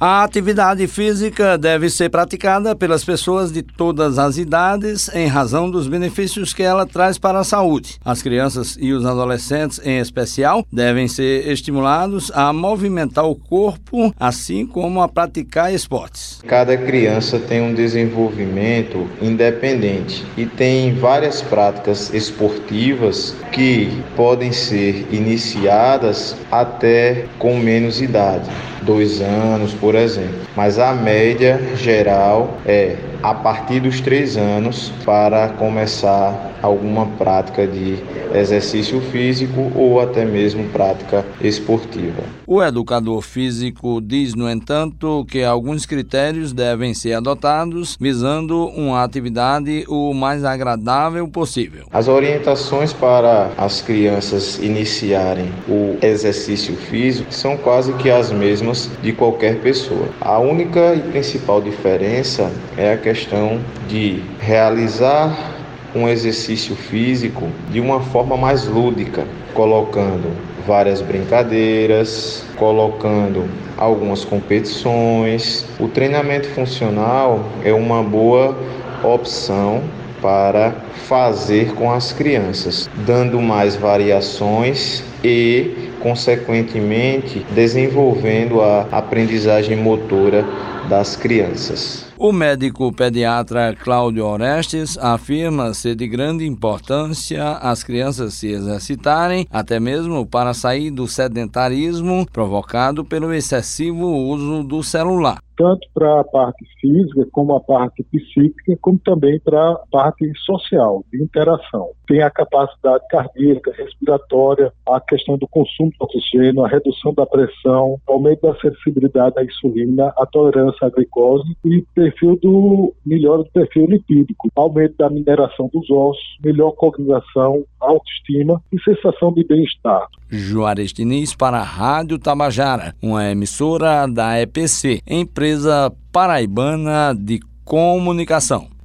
A atividade física deve ser praticada pelas pessoas de todas as idades em razão dos benefícios que ela traz para a saúde. As crianças e os adolescentes, em especial, devem ser estimulados a movimentar o corpo, assim como a praticar esportes. Cada criança tem um desenvolvimento independente e tem várias práticas esportivas que podem ser iniciadas até com menos idade dois anos, por exemplo. Mas a média geral é a partir dos três anos para começar alguma prática de exercício físico ou até mesmo prática esportiva. O educador físico diz, no entanto, que alguns critérios devem ser adotados visando uma atividade o mais agradável possível. As orientações para as crianças iniciarem o exercício físico são quase que as mesmas de qualquer pessoa. A única e principal diferença é a questão de realizar um exercício físico de uma forma mais lúdica, colocando várias brincadeiras, colocando algumas competições. O treinamento funcional é uma boa opção para fazer com as crianças, dando mais variações e, consequentemente, desenvolvendo a aprendizagem motora das crianças. O médico pediatra Cláudio Orestes afirma ser de grande importância as crianças se exercitarem, até mesmo para sair do sedentarismo provocado pelo excessivo uso do celular tanto para a parte física, como a parte psíquica, como também para a parte social, de interação. Tem a capacidade cardíaca, respiratória, a questão do consumo de oxigênio, a redução da pressão, aumento da sensibilidade à insulina, a tolerância à glicose e perfil do melhora do perfil lipídico, aumento da mineração dos ossos, melhor cognição, autoestima e sensação de bem-estar. Juarez Diniz para a Rádio Tabajara, uma emissora da EPC, empresa paraibana de comunicação.